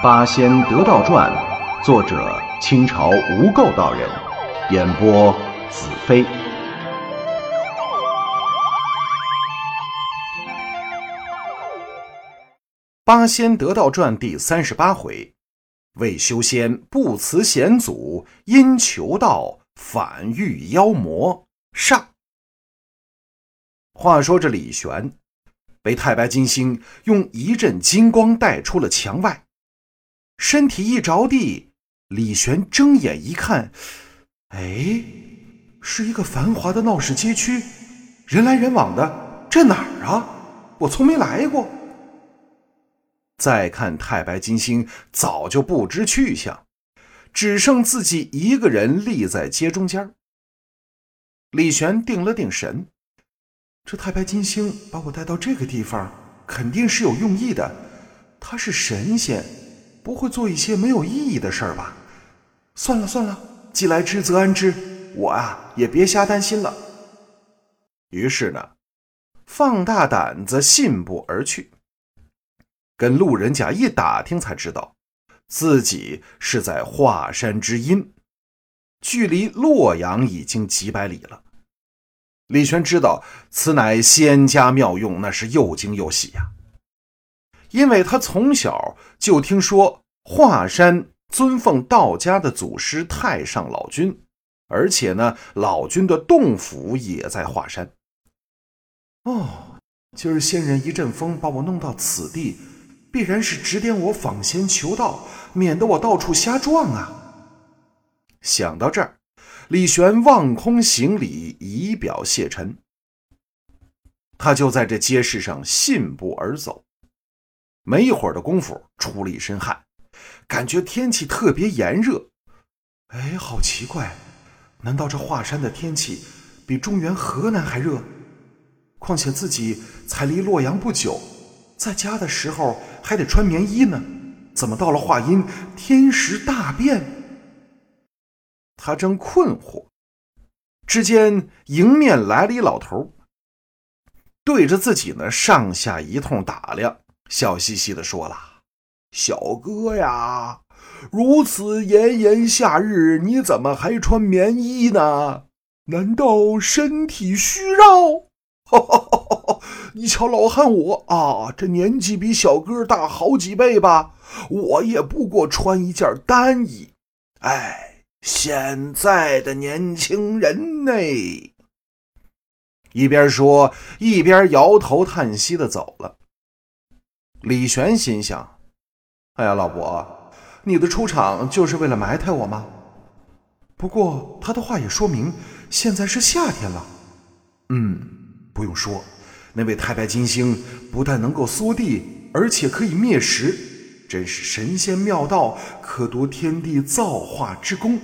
《八仙得道传》，作者清朝无垢道人，演播子飞。《八仙得道传》第三十八回：为修仙不辞险阻，因求道反遇妖魔。上。话说这李玄。被太白金星用一阵金光带出了墙外，身体一着地，李玄睁眼一看，哎，是一个繁华的闹市街区，人来人往的，这哪儿啊？我从没来过。再看太白金星，早就不知去向，只剩自己一个人立在街中间。李玄定了定神。这太白金星把我带到这个地方，肯定是有用意的。他是神仙，不会做一些没有意义的事儿吧？算了算了，既来之则安之，我啊也别瞎担心了。于是呢，放大胆子信步而去。跟路人甲一打听，才知道自己是在华山之阴，距离洛阳已经几百里了。李玄知道此乃仙家妙用，那是又惊又喜呀。因为他从小就听说华山尊奉道家的祖师太上老君，而且呢，老君的洞府也在华山。哦，今儿仙人一阵风把我弄到此地，必然是指点我访仙求道，免得我到处瞎撞啊。想到这儿。李玄望空行礼，以表谢忱。他就在这街市上信步而走，没一会儿的功夫，出了一身汗，感觉天气特别炎热。哎，好奇怪，难道这华山的天气比中原河南还热？况且自己才离洛阳不久，在家的时候还得穿棉衣呢，怎么到了华阴，天时大变？他正困惑，只见迎面来了一老头，对着自己呢上下一通打量，笑嘻嘻的说了：“小哥呀，如此炎炎夏日，你怎么还穿棉衣呢？难道身体虚弱？你瞧老汉我啊，这年纪比小哥大好几倍吧，我也不过穿一件单衣，哎。”现在的年轻人呢，一边说一边摇头叹息的走了。李玄心想：“哎呀，老伯，你的出场就是为了埋汰我吗？”不过他的话也说明现在是夏天了。嗯，不用说，那位太白金星不但能够缩地，而且可以灭食。真是神仙妙道，可夺天地造化之功。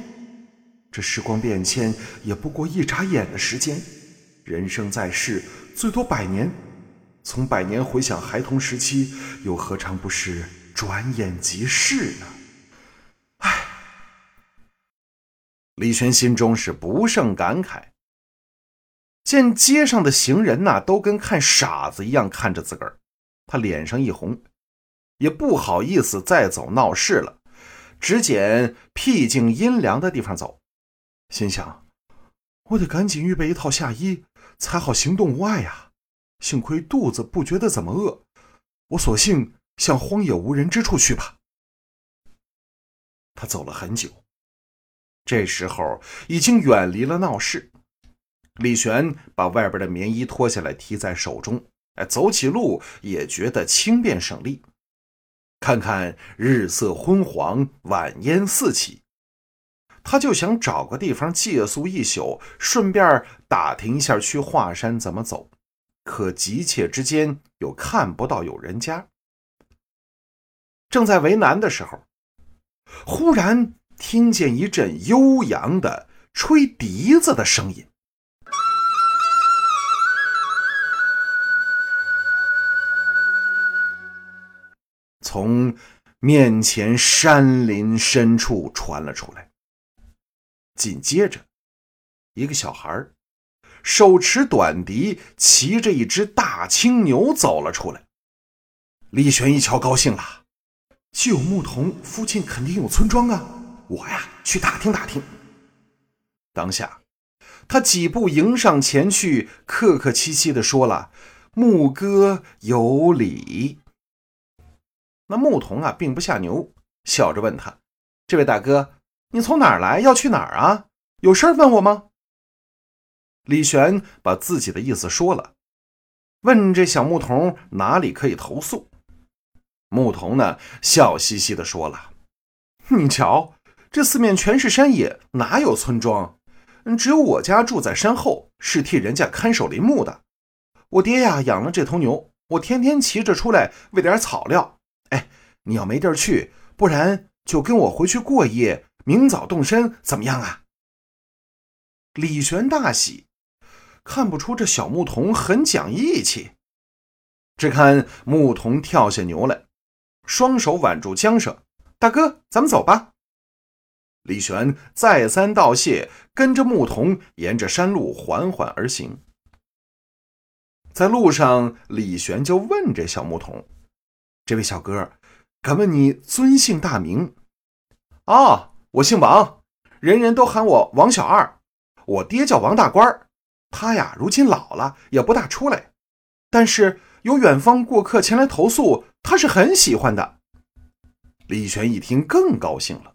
这时光变迁也不过一眨眼的时间，人生在世最多百年，从百年回想孩童时期，又何尝不是转眼即逝呢？唉，李轩心中是不胜感慨。见街上的行人呐，都跟看傻子一样看着自个儿，他脸上一红。也不好意思再走闹市了，只捡僻静阴凉的地方走。心想：我得赶紧预备一套夏衣，才好行动无碍呀。幸亏肚子不觉得怎么饿，我索性向荒野无人之处去吧。他走了很久，这时候已经远离了闹市。李玄把外边的棉衣脱下来提在手中，哎，走起路也觉得轻便省力。看看日色昏黄，晚烟四起，他就想找个地方借宿一宿，顺便打听一下去华山怎么走。可急切之间又看不到有人家，正在为难的时候，忽然听见一阵悠扬的吹笛子的声音。从面前山林深处传了出来。紧接着，一个小孩手持短笛，骑着一只大青牛走了出来。李玄一瞧，高兴了：“旧牧童附近肯定有村庄啊，我呀去打听打听。当下，他几步迎上前去，客客气气的说了：“牧歌有礼。”那牧童啊，并不下牛，笑着问他：“这位大哥，你从哪儿来？要去哪儿啊？有事儿问我吗？”李玄把自己的意思说了，问这小牧童哪里可以投宿。牧童呢，笑嘻嘻的说了：“你瞧，这四面全是山野，哪有村庄？只有我家住在山后，是替人家看守林木的。我爹呀，养了这头牛，我天天骑着出来喂点草料。哎，你要没地儿去，不然就跟我回去过夜，明早动身，怎么样啊？”李玄大喜。看不出这小牧童很讲义气，只看牧童跳下牛来，双手挽住缰绳：“大哥，咱们走吧。”李玄再三道谢，跟着牧童沿着山路缓缓而行。在路上，李玄就问这小牧童：“这位小哥，敢问你尊姓大名？”“哦，我姓王，人人都喊我王小二，我爹叫王大官儿他呀，如今老了，也不大出来。但是有远方过客前来投宿，他是很喜欢的。李玄一听，更高兴了。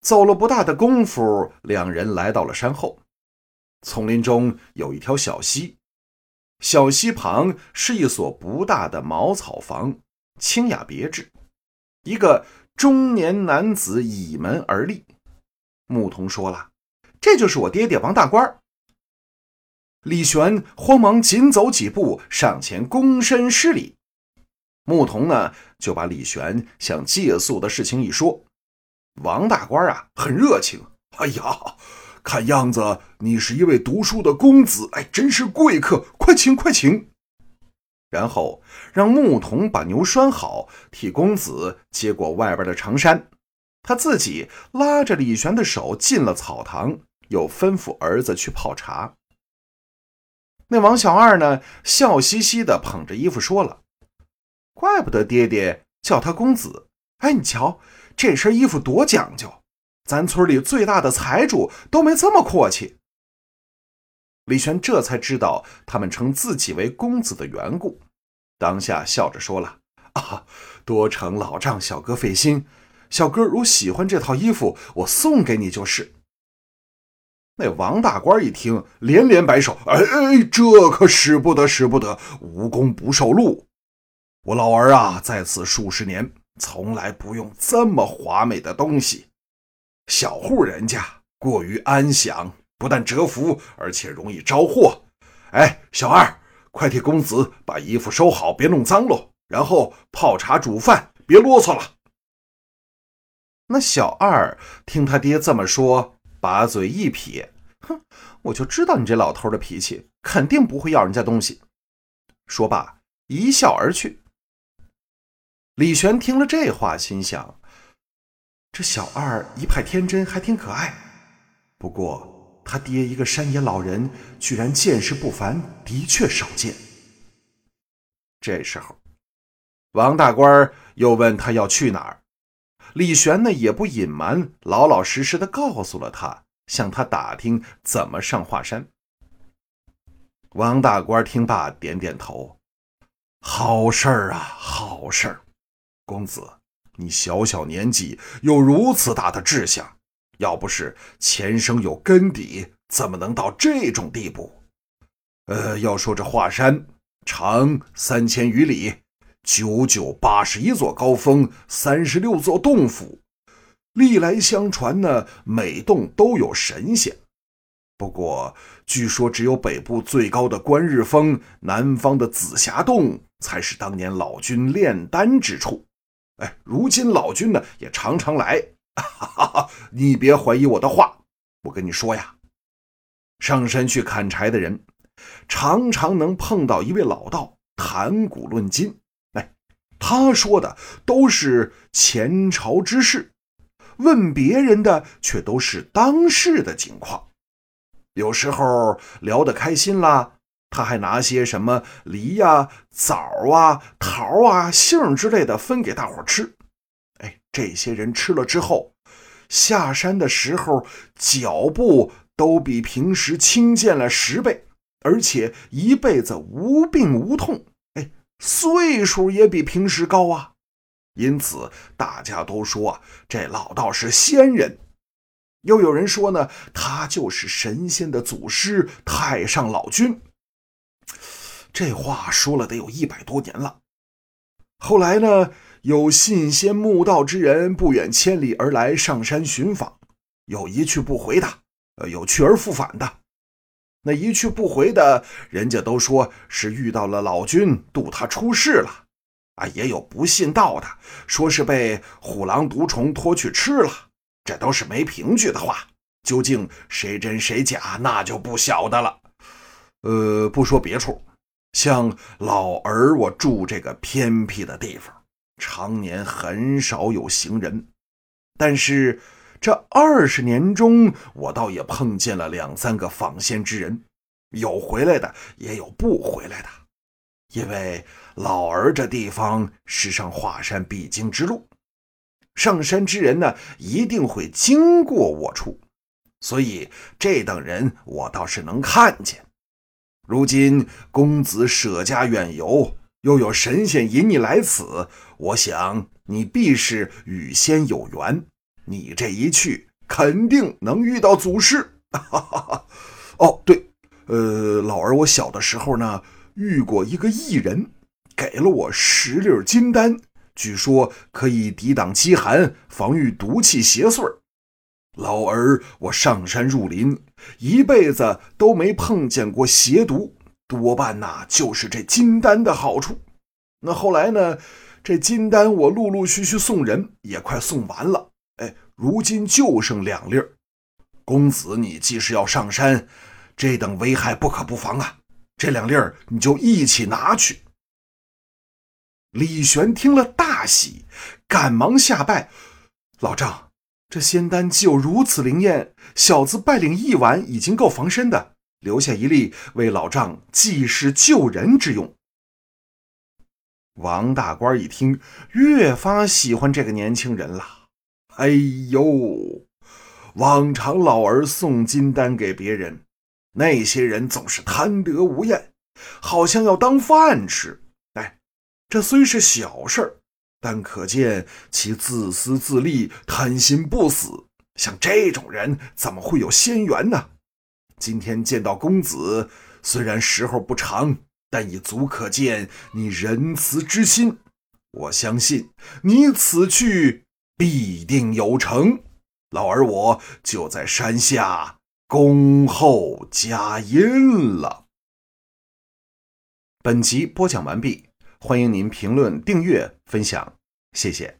走了不大的功夫，两人来到了山后。丛林中有一条小溪，小溪旁是一所不大的茅草房，清雅别致。一个中年男子倚门而立。牧童说了。这就是我爹爹王大官。李玄慌忙紧走几步上前躬身施礼，牧童呢就把李玄想借宿的事情一说。王大官啊很热情，哎呀，看样子你是一位读书的公子，哎，真是贵客，快请快请。然后让牧童把牛拴好，替公子接过外边的长衫，他自己拉着李玄的手进了草堂。又吩咐儿子去泡茶。那王小二呢，笑嘻嘻的捧着衣服说了：“怪不得爹爹叫他公子。哎，你瞧这身衣服多讲究，咱村里最大的财主都没这么阔气。”李玄这才知道他们称自己为公子的缘故，当下笑着说了：“啊，多承老丈小哥费心。小哥如喜欢这套衣服，我送给你就是。”那王大官一听，连连摆手：“哎哎，这可使不得，使不得！无功不受禄。我老儿啊，在此数十年，从来不用这么华美的东西。小户人家过于安详，不但折福，而且容易招祸。哎，小二，快替公子把衣服收好，别弄脏喽。然后泡茶煮饭，别啰嗦了。”那小二听他爹这么说。把嘴一撇，哼，我就知道你这老头的脾气，肯定不会要人家东西。说罢，一笑而去。李玄听了这话，心想：这小二一派天真，还挺可爱。不过他爹一个山野老人，居然见识不凡，的确少见。这时候，王大官又问他要去哪儿。李玄呢也不隐瞒，老老实实的告诉了他，向他打听怎么上华山。王大官听罢，点点头：“好事儿啊，好事儿！公子，你小小年纪有如此大的志向，要不是前生有根底，怎么能到这种地步？呃，要说这华山长三千余里。”九九八十一座高峰，三十六座洞府，历来相传呢，每洞都有神仙。不过，据说只有北部最高的观日峰，南方的紫霞洞，才是当年老君炼丹之处。哎，如今老君呢，也常常来。哈哈哈，你别怀疑我的话，我跟你说呀，上山去砍柴的人，常常能碰到一位老道，谈古论今。他说的都是前朝之事，问别人的却都是当世的情况。有时候聊得开心啦，他还拿些什么梨呀、枣啊、桃啊、杏之类的分给大伙吃。哎，这些人吃了之后，下山的时候脚步都比平时轻健了十倍，而且一辈子无病无痛。岁数也比平时高啊。因此，大家都说啊，这老道是仙人。又有人说呢，他就是神仙的祖师太上老君。这话说了得有一百多年了。后来呢，有信仙慕道之人不远千里而来上山寻访，有一去不回的，呃，有去而复返的。那一去不回的，人家都说是遇到了老君渡他出世了。啊，也有不信道的，说是被虎狼毒虫拖去吃了。这都是没凭据的话，究竟谁真谁假，那就不晓得了。呃，不说别处，像老儿我住这个偏僻的地方，常年很少有行人。但是这二十年中，我倒也碰见了两三个访仙之人，有回来的，也有不回来的。因为老儿这地方是上华山必经之路。上山之人呢，一定会经过我处，所以这等人我倒是能看见。如今公子舍家远游，又有神仙引你来此，我想你必是与仙有缘。你这一去，肯定能遇到祖师。哈哈哈哦，对，呃，老儿我小的时候呢，遇过一个异人，给了我十粒金丹。据说可以抵挡饥寒，防御毒气邪祟老儿我上山入林，一辈子都没碰见过邪毒，多半呐就是这金丹的好处。那后来呢，这金丹我陆陆续续送人，也快送完了。如今就剩两粒儿。公子，你既是要上山，这等危害不可不防啊！这两粒儿你就一起拿去。李玄听了大喜，赶忙下拜：“老丈，这仙丹既有如此灵验，小子拜领一碗已经够防身的，留下一粒为老丈济世救人之用。”王大官一听，越发喜欢这个年轻人了。哎呦，往常老儿送金丹给别人，那些人总是贪得无厌，好像要当饭吃。哎这虽是小事儿，但可见其自私自利、贪心不死。像这种人，怎么会有仙缘呢？今天见到公子，虽然时候不长，但已足可见你仁慈之心。我相信你此去必定有成。老儿我就在山下恭候佳音了。本集播讲完毕。欢迎您评论、订阅、分享，谢谢。